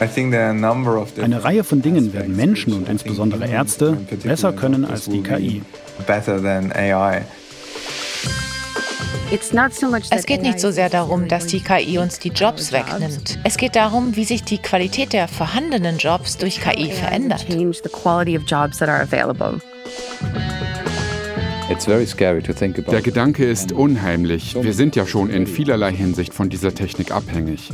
Eine Reihe von Dingen werden Menschen und insbesondere Ärzte besser können als die KI. Es geht nicht so sehr darum, dass die KI uns die Jobs wegnimmt. Es geht darum, wie sich die Qualität der vorhandenen Jobs durch KI verändert. Der Gedanke ist unheimlich. Wir sind ja schon in vielerlei Hinsicht von dieser Technik abhängig.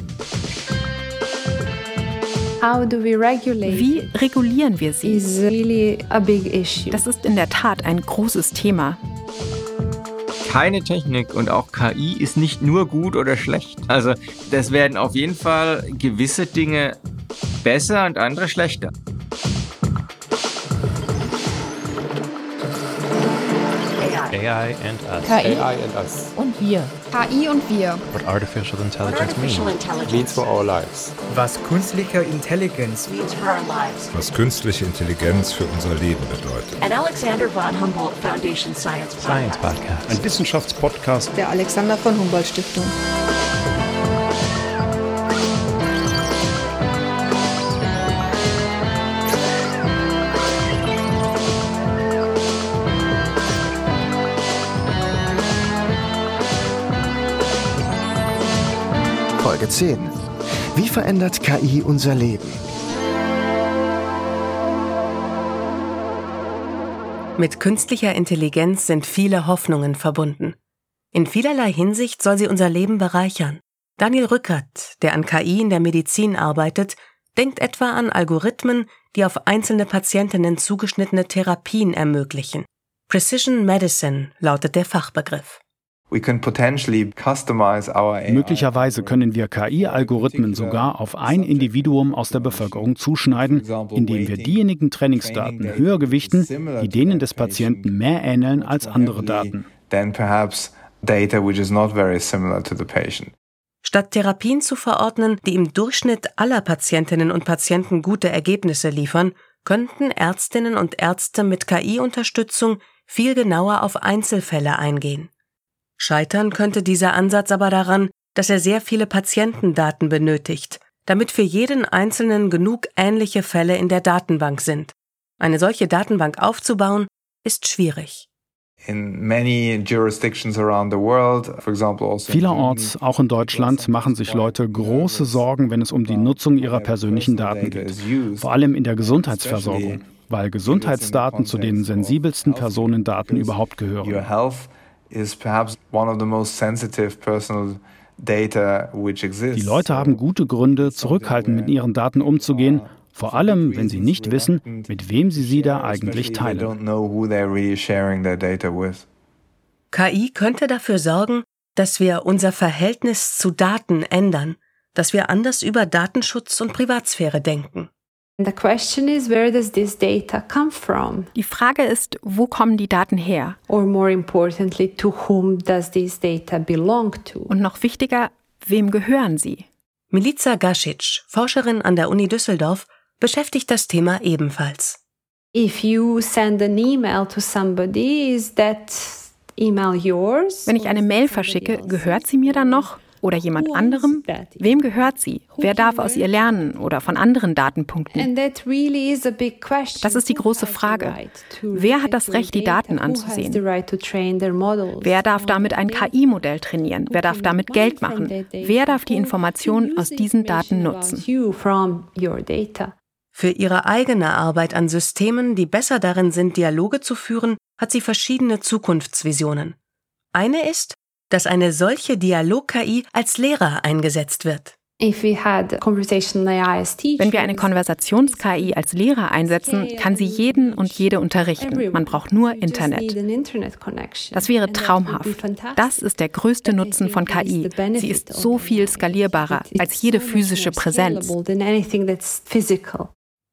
Wie regulieren wir sie? Das ist in der Tat ein großes Thema. Keine Technik und auch KI ist nicht nur gut oder schlecht. Also das werden auf jeden Fall gewisse Dinge besser und andere schlechter. AI and us. KI AI and us. und wir. KI und wir. What artificial intelligence means. Means for our lives. Was künstliche Intelligenz was künstliche Intelligenz für unser Leben bedeutet. An Alexander von Humboldt Foundation Science Science podcast. Ein Wissenschaftspodcast Der Alexander von Humboldt Stiftung. 10. Wie verändert KI unser Leben? Mit künstlicher Intelligenz sind viele Hoffnungen verbunden. In vielerlei Hinsicht soll sie unser Leben bereichern. Daniel Rückert, der an KI in der Medizin arbeitet, denkt etwa an Algorithmen, die auf einzelne Patientinnen zugeschnittene Therapien ermöglichen. Precision Medicine lautet der Fachbegriff. Möglicherweise können wir KI-Algorithmen sogar auf ein Individuum aus der Bevölkerung zuschneiden, indem wir diejenigen Trainingsdaten höher gewichten, die denen des Patienten mehr ähneln als andere Daten. Statt Therapien zu verordnen, die im Durchschnitt aller Patientinnen und Patienten gute Ergebnisse liefern, könnten Ärztinnen und Ärzte mit KI-Unterstützung viel genauer auf Einzelfälle eingehen. Scheitern könnte dieser Ansatz aber daran, dass er sehr viele Patientendaten benötigt, damit für jeden Einzelnen genug ähnliche Fälle in der Datenbank sind. Eine solche Datenbank aufzubauen, ist schwierig. Vielerorts, auch in Deutschland, machen sich Leute große Sorgen, wenn es um die Nutzung ihrer persönlichen Daten geht, vor allem in der Gesundheitsversorgung, weil Gesundheitsdaten zu den sensibelsten Personendaten überhaupt gehören. Die Leute haben gute Gründe, zurückhaltend mit ihren Daten umzugehen, vor allem wenn sie nicht wissen, mit wem sie sie da eigentlich teilen. KI könnte dafür sorgen, dass wir unser Verhältnis zu Daten ändern, dass wir anders über Datenschutz und Privatsphäre denken. Die Frage ist, wo kommen die Daten her? Und noch wichtiger, wem gehören sie? Milica Gasic, Forscherin an der Uni Düsseldorf, beschäftigt das Thema ebenfalls. Wenn ich eine Mail verschicke, gehört sie mir dann noch? Oder jemand anderem? Wem gehört sie? Wer darf aus ihr lernen oder von anderen Datenpunkten? Das ist die große Frage. Wer hat das Recht, die Daten anzusehen? Wer darf damit ein KI-Modell trainieren? Wer darf damit Geld machen? Wer darf die Informationen aus diesen Daten nutzen? Für ihre eigene Arbeit an Systemen, die besser darin sind, Dialoge zu führen, hat sie verschiedene Zukunftsvisionen. Eine ist, dass eine solche Dialog-KI als Lehrer eingesetzt wird. Wenn wir eine Konversations-KI als Lehrer einsetzen, kann sie jeden und jede unterrichten. Man braucht nur Internet. Das wäre traumhaft. Das ist der größte Nutzen von KI. Sie ist so viel skalierbarer als jede physische Präsenz.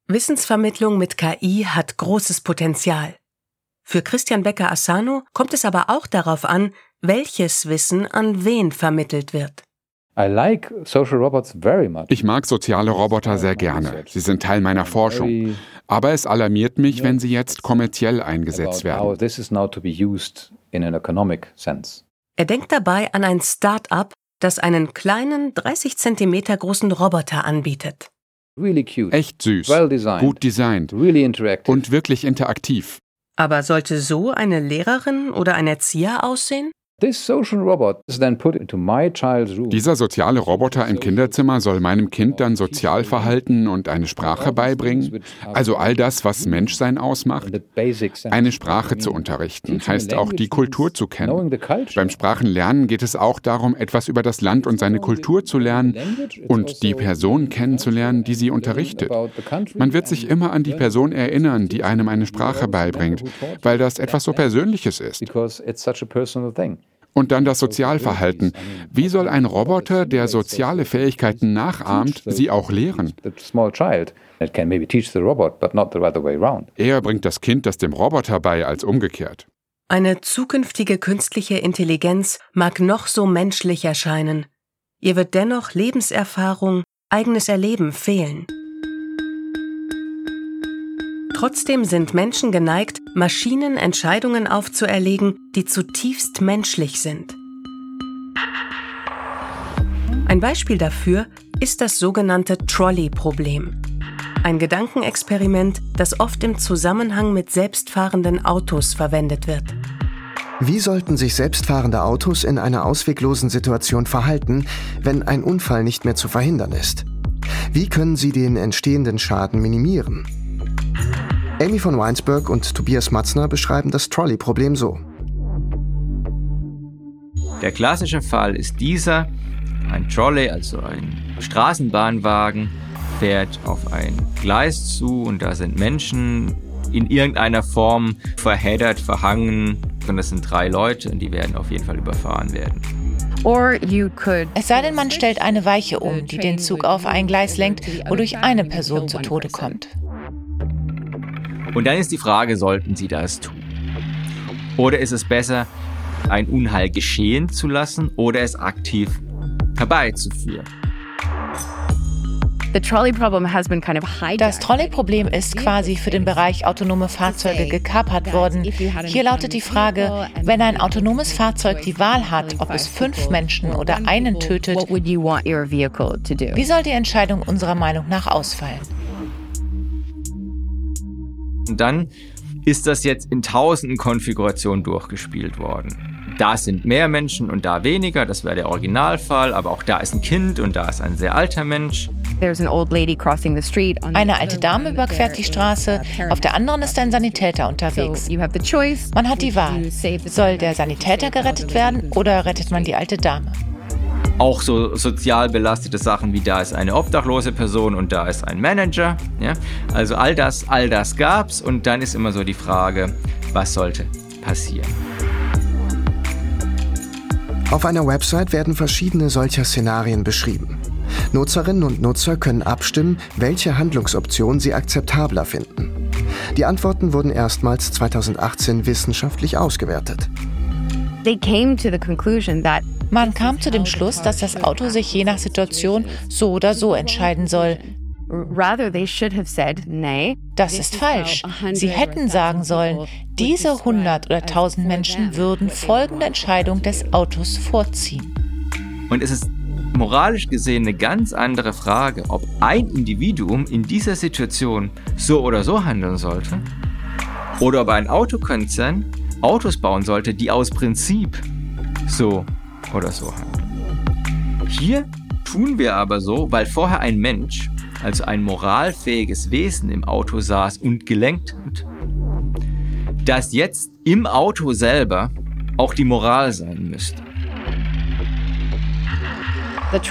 Wissensvermittlung mit KI hat großes Potenzial. Für Christian Becker-Assano kommt es aber auch darauf an, welches Wissen an wen vermittelt wird. Ich mag soziale Roboter sehr gerne. Sie sind Teil meiner Forschung. Aber es alarmiert mich, wenn sie jetzt kommerziell eingesetzt werden. Er denkt dabei an ein Start-up, das einen kleinen, 30 cm großen Roboter anbietet. Echt süß, gut designt und wirklich interaktiv. Aber sollte so eine Lehrerin oder ein Erzieher aussehen? Dieser soziale Roboter im Kinderzimmer soll meinem Kind dann Sozialverhalten und eine Sprache beibringen, also all das, was Menschsein ausmacht. Eine Sprache zu unterrichten heißt auch die Kultur zu kennen. Beim Sprachenlernen geht es auch darum, etwas über das Land und seine Kultur zu lernen und die Person kennenzulernen, die sie unterrichtet. Man wird sich immer an die Person erinnern, die einem eine Sprache beibringt, weil das etwas so Persönliches ist. Und dann das Sozialverhalten. Wie soll ein Roboter, der soziale Fähigkeiten nachahmt, sie auch lehren? Eher bringt das Kind das dem Roboter bei als umgekehrt. Eine zukünftige künstliche Intelligenz mag noch so menschlich erscheinen. Ihr wird dennoch Lebenserfahrung, eigenes Erleben fehlen. Trotzdem sind Menschen geneigt, Maschinen Entscheidungen aufzuerlegen, die zutiefst menschlich sind. Ein Beispiel dafür ist das sogenannte Trolley-Problem. Ein Gedankenexperiment, das oft im Zusammenhang mit selbstfahrenden Autos verwendet wird. Wie sollten sich selbstfahrende Autos in einer ausweglosen Situation verhalten, wenn ein Unfall nicht mehr zu verhindern ist? Wie können sie den entstehenden Schaden minimieren? Amy von Weinsberg und Tobias Matzner beschreiben das Trolley-Problem so. Der klassische Fall ist dieser. Ein Trolley, also ein Straßenbahnwagen, fährt auf ein Gleis zu und da sind Menschen in irgendeiner Form verheddert, verhangen. Und das sind drei Leute und die werden auf jeden Fall überfahren werden. Es sei denn, man stellt eine Weiche um, die den Zug auf ein Gleis lenkt, wodurch eine Person zu Tode kommt. Und dann ist die Frage, sollten Sie das tun? Oder ist es besser, ein Unheil geschehen zu lassen oder es aktiv herbeizuführen? Das Trolley-Problem ist quasi für den Bereich autonome Fahrzeuge gekapert worden. Hier lautet die Frage, wenn ein autonomes Fahrzeug die Wahl hat, ob es fünf Menschen oder einen tötet, wie soll die Entscheidung unserer Meinung nach ausfallen? Und dann ist das jetzt in tausenden Konfigurationen durchgespielt worden. Da sind mehr Menschen und da weniger, das wäre der Originalfall, aber auch da ist ein Kind und da ist ein sehr alter Mensch. Eine alte Dame überquert die Straße, auf der anderen ist ein Sanitäter unterwegs. Man hat die Wahl. Soll der Sanitäter gerettet werden oder rettet man die alte Dame? Auch so sozial belastete Sachen wie da ist eine obdachlose Person und da ist ein Manager. Ja? Also all das, all das gab's und dann ist immer so die Frage, was sollte passieren? Auf einer Website werden verschiedene solcher Szenarien beschrieben. Nutzerinnen und Nutzer können abstimmen, welche Handlungsoption sie akzeptabler finden. Die Antworten wurden erstmals 2018 wissenschaftlich ausgewertet. They came to the conclusion that man kam zu dem Schluss, dass das Auto sich je nach Situation so oder so entscheiden soll. Das ist falsch. Sie hätten sagen sollen, diese 100 oder 1000 Menschen würden folgende Entscheidung des Autos vorziehen. Und es ist moralisch gesehen eine ganz andere Frage, ob ein Individuum in dieser Situation so oder so handeln sollte oder ob ein Autokonzern Autos bauen sollte, die aus Prinzip so oder so handeln. Hier tun wir aber so, weil vorher ein Mensch, also ein moralfähiges Wesen im Auto saß und gelenkt hat, dass jetzt im Auto selber auch die Moral sein müsste. Das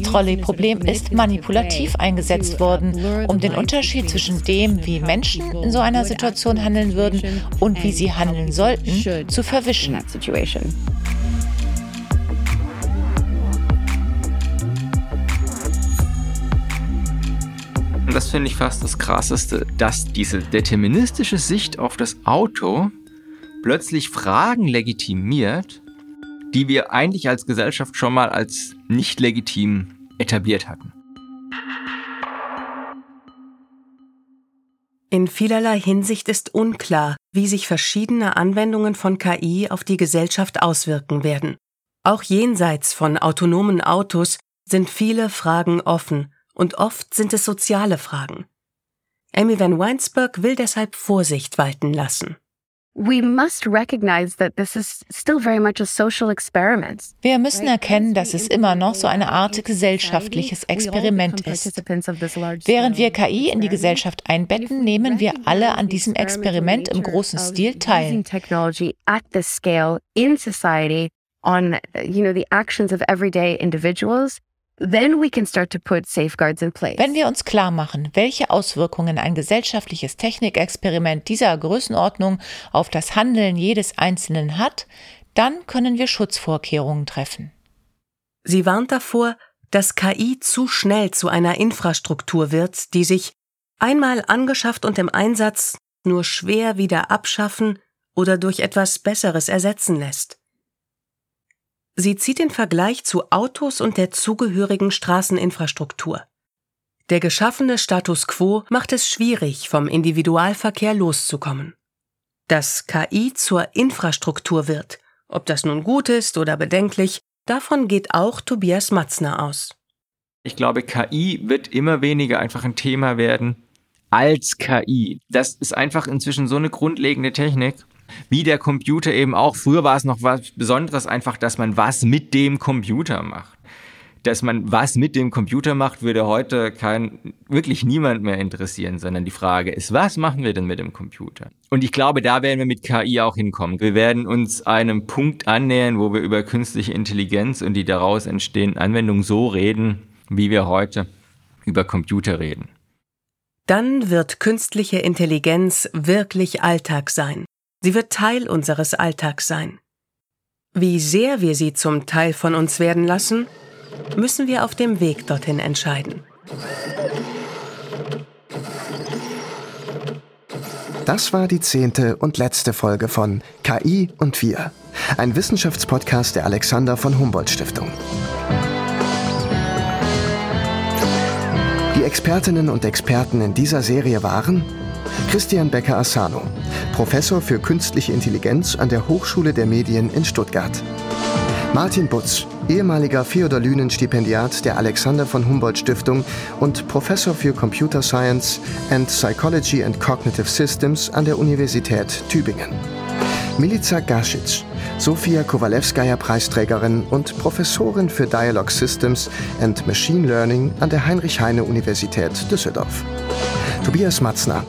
Trolley-Problem ist manipulativ eingesetzt worden, um den Unterschied zwischen dem, wie Menschen in so einer Situation handeln würden und wie sie handeln sollten, zu verwischen. Finde ich fast das Krasseste, dass diese deterministische Sicht auf das Auto plötzlich Fragen legitimiert, die wir eigentlich als Gesellschaft schon mal als nicht legitim etabliert hatten. In vielerlei Hinsicht ist unklar, wie sich verschiedene Anwendungen von KI auf die Gesellschaft auswirken werden. Auch jenseits von autonomen Autos sind viele Fragen offen und oft sind es soziale Fragen. Amy Van Weinsberg will deshalb Vorsicht walten lassen. Wir müssen erkennen, dass es immer noch so eine Art gesellschaftliches Experiment ist. Während wir KI in die Gesellschaft einbetten, nehmen wir alle an diesem Experiment im großen Stil teil. on you know the actions of everyday individuals Then we can start to put safeguards in place. Wenn wir uns klar machen, welche Auswirkungen ein gesellschaftliches Technikexperiment dieser Größenordnung auf das Handeln jedes Einzelnen hat, dann können wir Schutzvorkehrungen treffen. Sie warnt davor, dass KI zu schnell zu einer Infrastruktur wird, die sich einmal angeschafft und im Einsatz nur schwer wieder abschaffen oder durch etwas Besseres ersetzen lässt. Sie zieht den Vergleich zu Autos und der zugehörigen Straßeninfrastruktur. Der geschaffene Status quo macht es schwierig, vom Individualverkehr loszukommen. Dass KI zur Infrastruktur wird, ob das nun gut ist oder bedenklich, davon geht auch Tobias Matzner aus. Ich glaube, KI wird immer weniger einfach ein Thema werden als KI. Das ist einfach inzwischen so eine grundlegende Technik wie der Computer eben auch. Früher war es noch was Besonderes einfach, dass man was mit dem Computer macht. Dass man was mit dem Computer macht, würde heute kein, wirklich niemand mehr interessieren, sondern die Frage ist, was machen wir denn mit dem Computer? Und ich glaube, da werden wir mit KI auch hinkommen. Wir werden uns einem Punkt annähern, wo wir über künstliche Intelligenz und die daraus entstehenden Anwendungen so reden, wie wir heute über Computer reden. Dann wird künstliche Intelligenz wirklich Alltag sein. Sie wird Teil unseres Alltags sein. Wie sehr wir sie zum Teil von uns werden lassen, müssen wir auf dem Weg dorthin entscheiden. Das war die zehnte und letzte Folge von KI und wir, ein Wissenschaftspodcast der Alexander von Humboldt Stiftung. Die Expertinnen und Experten in dieser Serie waren Christian Becker-Assano, Professor für Künstliche Intelligenz an der Hochschule der Medien in Stuttgart. Martin Butz, ehemaliger Feodor-Lünen-Stipendiat der Alexander von Humboldt Stiftung und Professor für Computer Science and Psychology and Cognitive Systems an der Universität Tübingen. Milica Gasic, Sofia Kowalewskaja-Preisträgerin und Professorin für Dialog Systems and Machine Learning an der Heinrich-Heine-Universität Düsseldorf. Tobias Matzner,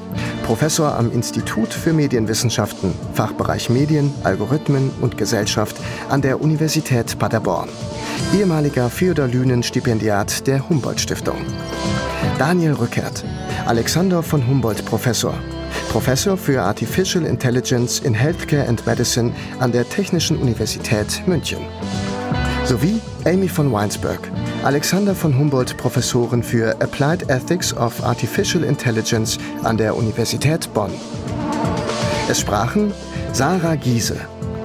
Professor am Institut für Medienwissenschaften, Fachbereich Medien, Algorithmen und Gesellschaft an der Universität Paderborn. Ehemaliger Feodor-Lünen-Stipendiat der Humboldt-Stiftung. Daniel Rückert, Alexander von Humboldt Professor. Professor für Artificial Intelligence in Healthcare and Medicine an der Technischen Universität München. Sowie Amy von Weinsberg, Alexander von Humboldt Professorin für Applied Ethics of Artificial Intelligence an der Universität Bonn. Es sprachen Sarah Giese,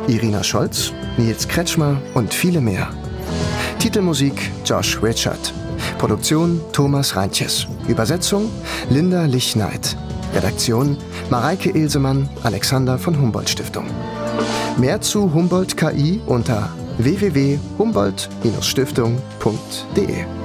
Irina Scholz, Nils Kretschmer und viele mehr. Titelmusik Josh Richard. Produktion Thomas Reintjes. Übersetzung Linda Lichneid. Redaktion Mareike Ilsemann, Alexander von Humboldt Stiftung. Mehr zu Humboldt KI unter www.humboldt-stiftung.de